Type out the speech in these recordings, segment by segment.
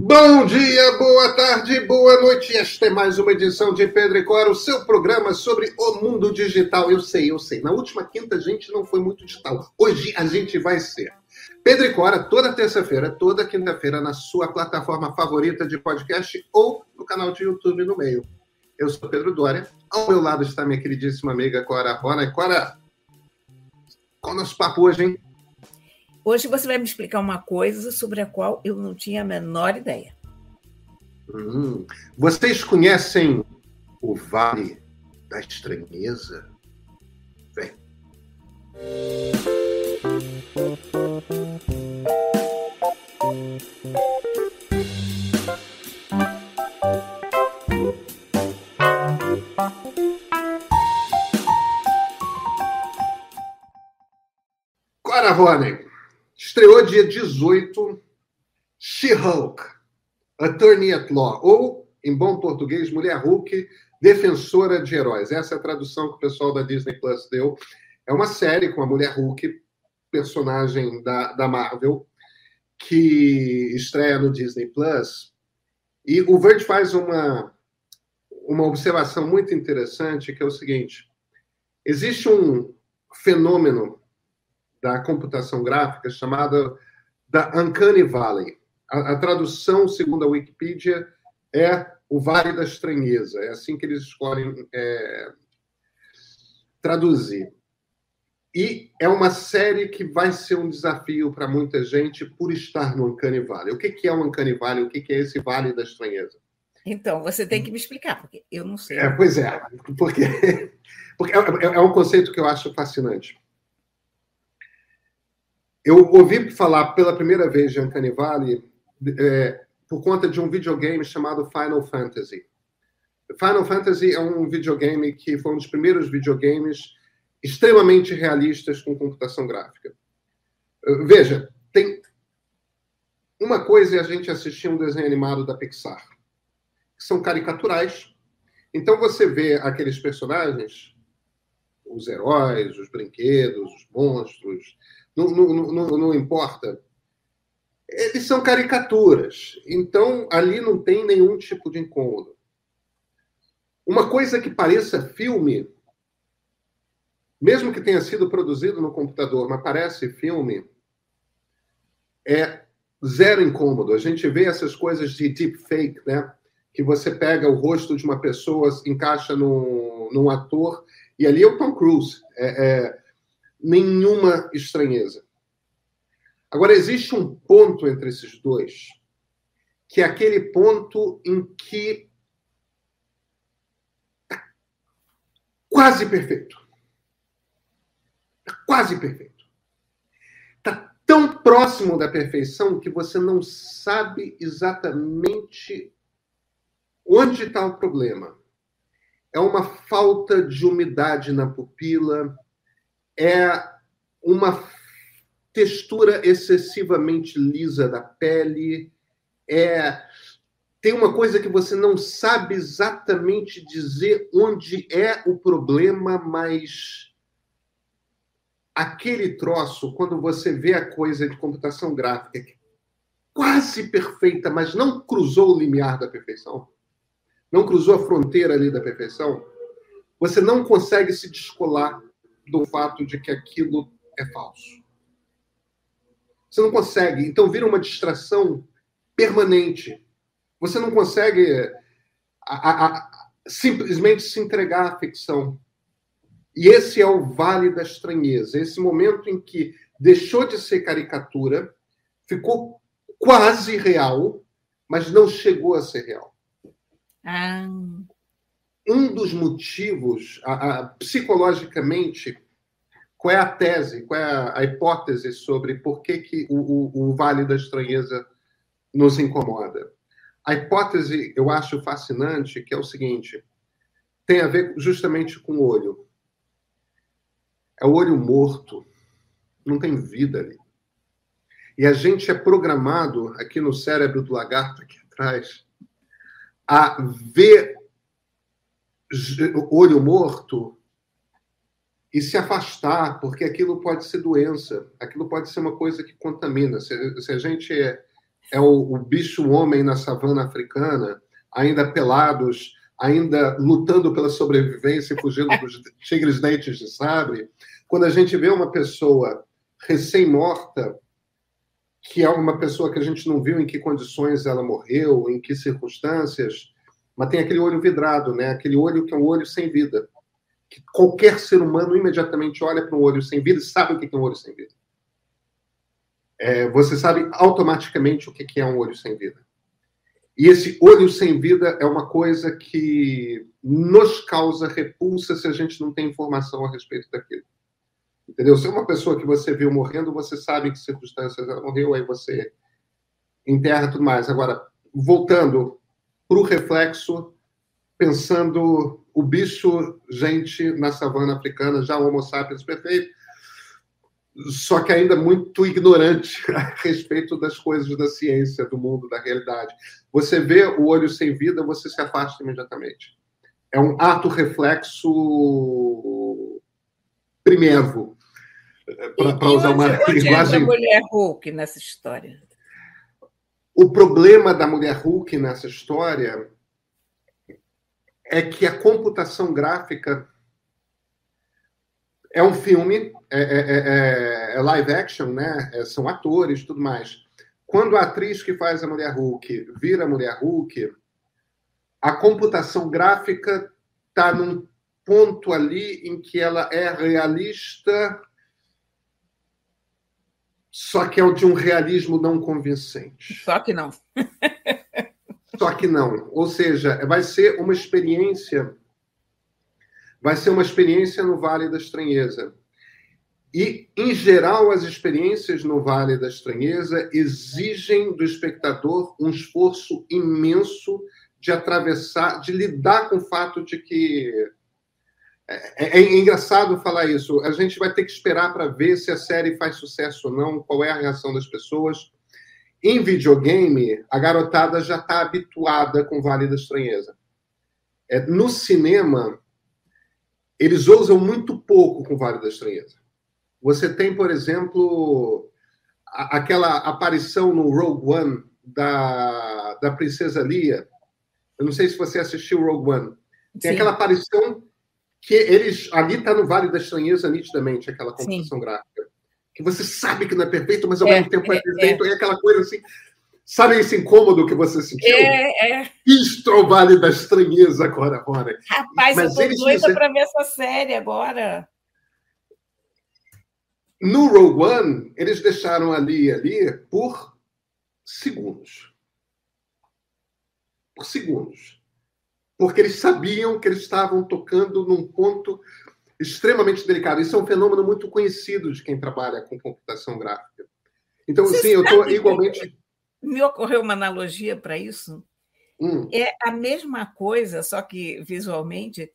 Bom dia, boa tarde, boa noite. Esta é mais uma edição de Pedro e Cora, o seu programa sobre o mundo digital. Eu sei, eu sei. Na última quinta a gente não foi muito digital. Hoje a gente vai ser. Pedro e Cora, toda terça-feira, toda quinta-feira, na sua plataforma favorita de podcast ou no canal de YouTube no meio. Eu sou Pedro Dória. Ao meu lado está minha queridíssima amiga Cora Rona. Cora, qual é o nosso papo hoje, hein? Hoje você vai me explicar uma coisa sobre a qual eu não tinha a menor ideia. Hum, vocês conhecem o Vale da Estranheza? Vem. Cora Rony, Estreou dia 18, She-Hulk, Attorney at Law, ou, em bom português, Mulher Hulk, Defensora de Heróis. Essa é a tradução que o pessoal da Disney Plus deu. É uma série com a Mulher Hulk, personagem da, da Marvel, que estreia no Disney Plus. E o Verge faz uma, uma observação muito interessante, que é o seguinte: existe um fenômeno da computação gráfica chamada da Uncanny Valley. A, a, tradução, segundo a Wikipedia, é o Vale da Estranheza. É assim que eles escolhem é, traduzir. E é uma série que vai ser um desafio para muita gente por estar no Uncanny Valley. O que, que é o Uncanny Valley? O que, que é esse Vale da Estranheza? Então, você tem que me explicar, porque eu não sei. É, pois é, porque, porque é, é, é um conceito que eu acho fascinante. Eu ouvi falar pela primeira vez de Uncanny é, por conta de um videogame chamado Final Fantasy. Final Fantasy é um videogame que foi um dos primeiros videogames extremamente realistas com computação gráfica. Veja, tem uma coisa é a gente assistir um desenho animado da Pixar, que são caricaturais. Então você vê aqueles personagens, os heróis, os brinquedos, os monstros, não, não, não, não importa. Eles são caricaturas, então ali não tem nenhum tipo de incômodo. Uma coisa que pareça filme, mesmo que tenha sido produzido no computador, mas parece filme, é zero incômodo. A gente vê essas coisas de deepfake, né? Que você pega o rosto de uma pessoa, encaixa num, num ator, e ali é o Tom Cruise. É, é, nenhuma estranheza. Agora, existe um ponto entre esses dois, que é aquele ponto em que está quase perfeito. Está quase perfeito. Está tão próximo da perfeição que você não sabe exatamente onde está o problema. É uma falta de umidade na pupila, é uma textura excessivamente lisa da pele, é tem uma coisa que você não sabe exatamente dizer onde é o problema, mas aquele troço, quando você vê a coisa de computação gráfica é quase perfeita, mas não cruzou o limiar da perfeição, não cruzou a fronteira ali da perfeição, você não consegue se descolar do fato de que aquilo é falso. Você não consegue. Então vira uma distração permanente. Você não consegue a, a, a, simplesmente se entregar à ficção. E esse é o vale da estranheza, esse momento em que deixou de ser caricatura, ficou quase real, mas não chegou a ser real. Ah um dos motivos, a, a, psicologicamente, qual é a tese, qual é a, a hipótese sobre por que, que o, o, o, Vale da Estranheza nos incomoda? A hipótese, eu acho fascinante, que é o seguinte, tem a ver justamente com o olho. É o olho morto, não tem vida ali. E a gente é programado, aqui no cérebro do lagarto, aqui atrás, a ver olho morto e se afastar, porque aquilo pode ser doença, aquilo pode ser uma coisa que contamina. Se, se a gente é o, o bicho-homem na savana africana, ainda pelados, ainda lutando pela sobrevivência e fugindo dos tigres dentes de sabre, quando a gente vê uma pessoa recém-morta, que é uma pessoa que a gente não viu em que condições ela morreu, em que circunstâncias, mas tem aquele olho vidrado, né? Aquele olho que é um olho sem vida. Que qualquer ser humano imediatamente olha para um olho sem vida e sabe o que é um olho sem vida. É, você sabe automaticamente o que é um olho sem vida. E esse olho sem vida é uma coisa que nos causa repulsa se a gente não tem informação a respeito daquilo. Entendeu? Se é uma pessoa que você viu morrendo, você sabe em que circunstâncias ela morreu, aí você enterra tudo mais. Agora, voltando para o reflexo, pensando o bicho, gente na savana africana, já Homo sapiens perfeito, só que ainda muito ignorante a respeito das coisas da ciência, do mundo, da realidade. Você vê o olho sem vida, você se afasta imediatamente. É um ato reflexo primeiro, para usar uma onde linguagem. a mulher Hulk nessa história? O problema da mulher Hulk nessa história é que a computação gráfica é um filme, é, é, é, é live action, né? É, são atores tudo mais. Quando a atriz que faz a mulher Hulk vira a mulher Hulk, a computação gráfica está num ponto ali em que ela é realista, só que é o de um realismo não convincente. Só que não. só que não. Ou seja, vai ser uma experiência vai ser uma experiência no Vale da Estranheza. E, em geral, as experiências no Vale da Estranheza exigem do espectador um esforço imenso de atravessar, de lidar com o fato de que. É, é, é engraçado falar isso. A gente vai ter que esperar para ver se a série faz sucesso ou não, qual é a reação das pessoas. Em videogame, a garotada já está habituada com o Vale da Estranheza. É, no cinema, eles ousam muito pouco com o Vale da Estranheza. Você tem, por exemplo, a, aquela aparição no Rogue One da, da Princesa Leia. Eu não sei se você assistiu Rogue One. Tem Sim. aquela aparição que eles. Ali está no Vale da Estranheza nitidamente, aquela computação Sim. gráfica. Que você sabe que não é perfeito, mas ao é, mesmo tempo é, é perfeito. É. E aquela coisa assim. Sabe esse incômodo que você sentiu? É, é. Isto é o Vale da Estranheza agora, agora. Rapaz, Mas eu tô doida fizeram... para ver essa série agora. No Rogue One, eles deixaram ali ali por segundos. Por segundos. Porque eles sabiam que eles estavam tocando num ponto extremamente delicado. Isso é um fenômeno muito conhecido de quem trabalha com computação gráfica. Então, Você assim, eu estou igualmente me ocorreu uma analogia para isso. Hum. É a mesma coisa, só que visualmente,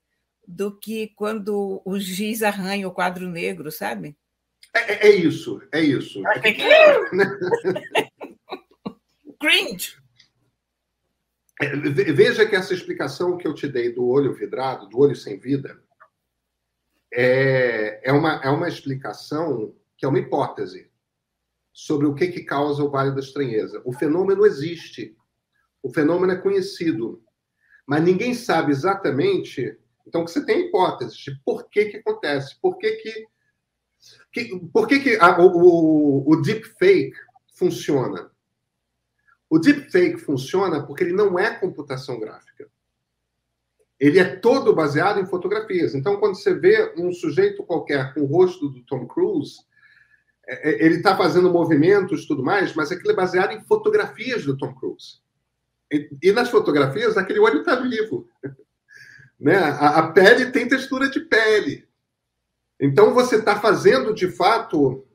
do que quando o giz arranha o quadro negro, sabe? É, é, é isso, é isso. Cringe! É, veja que essa explicação que eu te dei do olho vidrado, do olho sem vida, é, é, uma, é uma explicação que é uma hipótese sobre o que, que causa o Vale da Estranheza. O fenômeno existe, o fenômeno é conhecido, mas ninguém sabe exatamente. Então, você tem hipóteses de por que, que acontece, por que, que, que, por que, que a, o, o deepfake funciona. O deepfake funciona porque ele não é computação gráfica. Ele é todo baseado em fotografias. Então, quando você vê um sujeito qualquer com o rosto do Tom Cruise, é, é, ele está fazendo movimentos tudo mais, mas aquilo é baseado em fotografias do Tom Cruise. E, nas fotografias, aquele olho está vivo. né? A, pele tem textura de pele. Então, você está fazendo, de fato,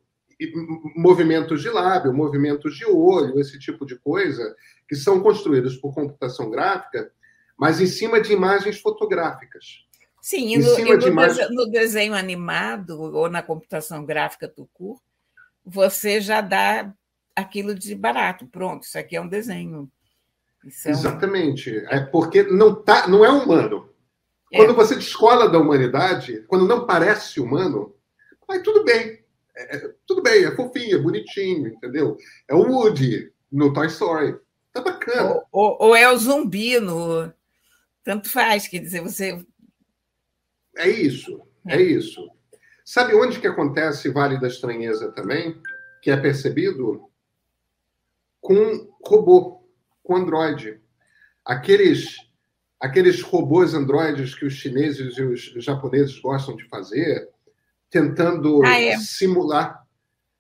movimentos de lábio, movimentos de olho, esse tipo de coisa, que são construídos por computação gráfica, mas em cima de imagens fotográficas. Sim, e, no, e no, imagens... no, desenho animado ou na computação gráfica do curso, você já dá aquilo de barato. Pronto, isso aqui é um desenho. É um... Exatamente. É porque não, tá, não é humano. É. Quando você descola da humanidade, quando não parece humano, aí tudo bem. É, é, tudo bem, é fofinho, é bonitinho, entendeu? É o Woody. no Toy Story. Tá bacana. Ou, ou, ou, é o zumbi no. Tanto faz, quer dizer, você. É isso, é, é isso. Sabe onde que acontece Vale da Estranheza também? Que é percebido? Com robô, com androide. Aqueles, aqueles robôs androides que os chineses e os japoneses gostam de fazer, tentando ah, é. simular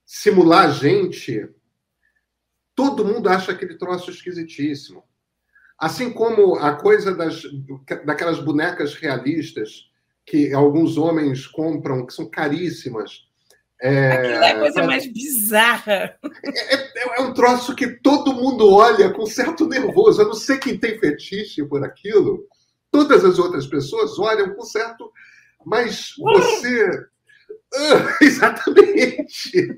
simular a gente, todo mundo acha aquele troço esquisitíssimo. Assim como a coisa das, daquelas bonecas realistas que alguns homens compram, que são caríssimas. É, Aquilo é a coisa mais bizarra. É, é, é, um troço que todo mundo olha com certo nervoso. Eu não sei quem tem fetiche por aquilo. Todas as outras pessoas olham com certo. Mas você exatamente.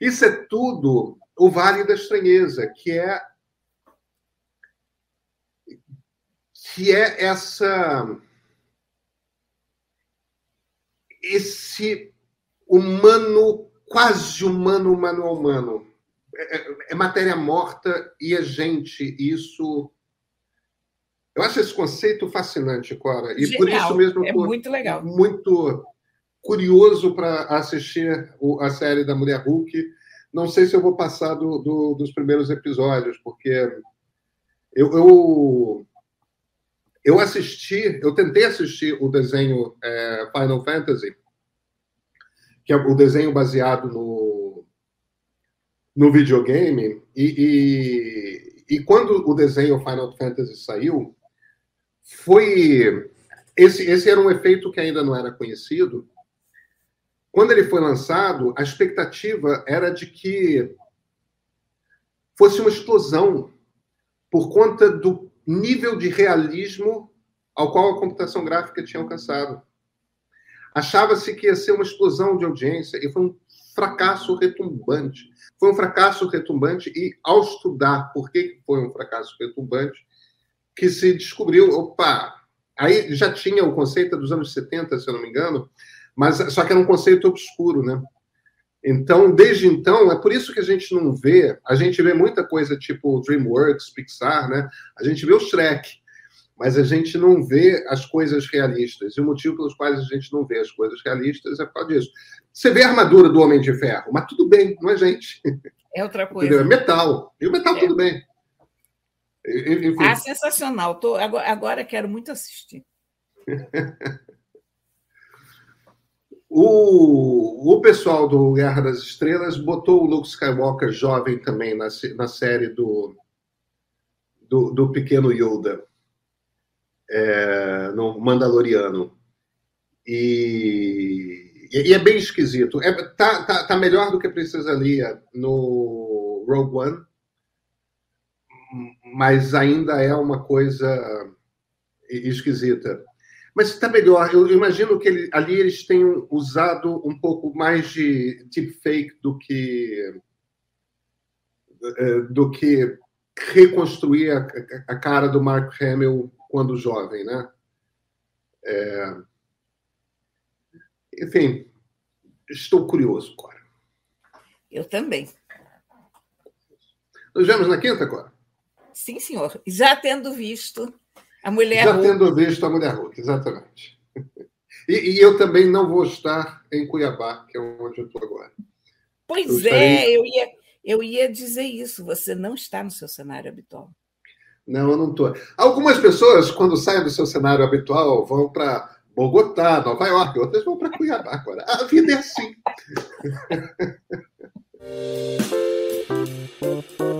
Isso é tudo o Vale da Estranheza, que é que é essa esse humano quase humano humano humano é, é, é matéria morta e é gente isso eu acho esse conceito fascinante Cora e Genial. por isso mesmo é muito legal muito curioso para assistir a série da Mulher Hulk. Não sei se eu vou passar do, do, dos primeiros episódios, porque eu, eu, eu, assisti, eu tentei assistir o desenho é, Final Fantasy, que é o desenho baseado no, no videogame, e, e, e quando o desenho Final Fantasy saiu, foi. Esse, esse era um efeito que ainda não era conhecido, quando ele foi lançado, a expectativa era de que fosse uma explosão por conta do nível de realismo ao qual a computação gráfica tinha alcançado. Achava-se que ia ser uma explosão de audiência e foi um fracasso retumbante. Foi um fracasso retumbante e, ao estudar por que foi um fracasso retumbante, que se descobriu, opa, aí já tinha o conceito dos anos 70, se eu não me engano, mas só que era um conceito obscuro, né? Então, desde então, é por isso que a gente não vê, a gente vê muita coisa tipo DreamWorks, Pixar, né? A gente vê o Shrek, mas a gente não vê as coisas realistas. E o motivo pelos quais a gente não vê as coisas realistas é por causa disso. Você vê a armadura do Homem de Ferro, mas tudo bem, não é gente. É outra coisa. Entendeu? É metal. E o metal, é. tudo bem. Enfim. Ah, sensacional. Tô, agora, agora quero muito assistir. O, o pessoal do Guerra das Estrelas botou o Luke Skywalker jovem também na, na série do, do, do Pequeno Yoda, é, no Mandaloriano. E, e, é bem esquisito. É, tá, tá, tá melhor do que Princesa Leia no Rogue One, mas ainda é uma coisa esquisita. Mas está melhor. Eu imagino que ele, ali eles tenham usado um pouco mais de deepfake do que é, do que reconstruir a, a cara do Mark Hamill quando jovem, né? É... Enfim, estou curioso, Cora. Eu também. Nos vemos na quinta, Cora? Sim, senhor. Já tendo visto a mulher Já Hulk. tendo visto a mulher Hulk, exatamente. E, e, eu também não vou estar em Cuiabá, que é onde eu estou agora. Pois eu é, estarei... eu, ia, eu ia dizer isso. Você não está no seu cenário habitual. Não, eu não estou. Algumas pessoas, quando saem do seu cenário habitual, vão para Bogotá, Nova York, outras vão para Cuiabá agora. A vida é assim.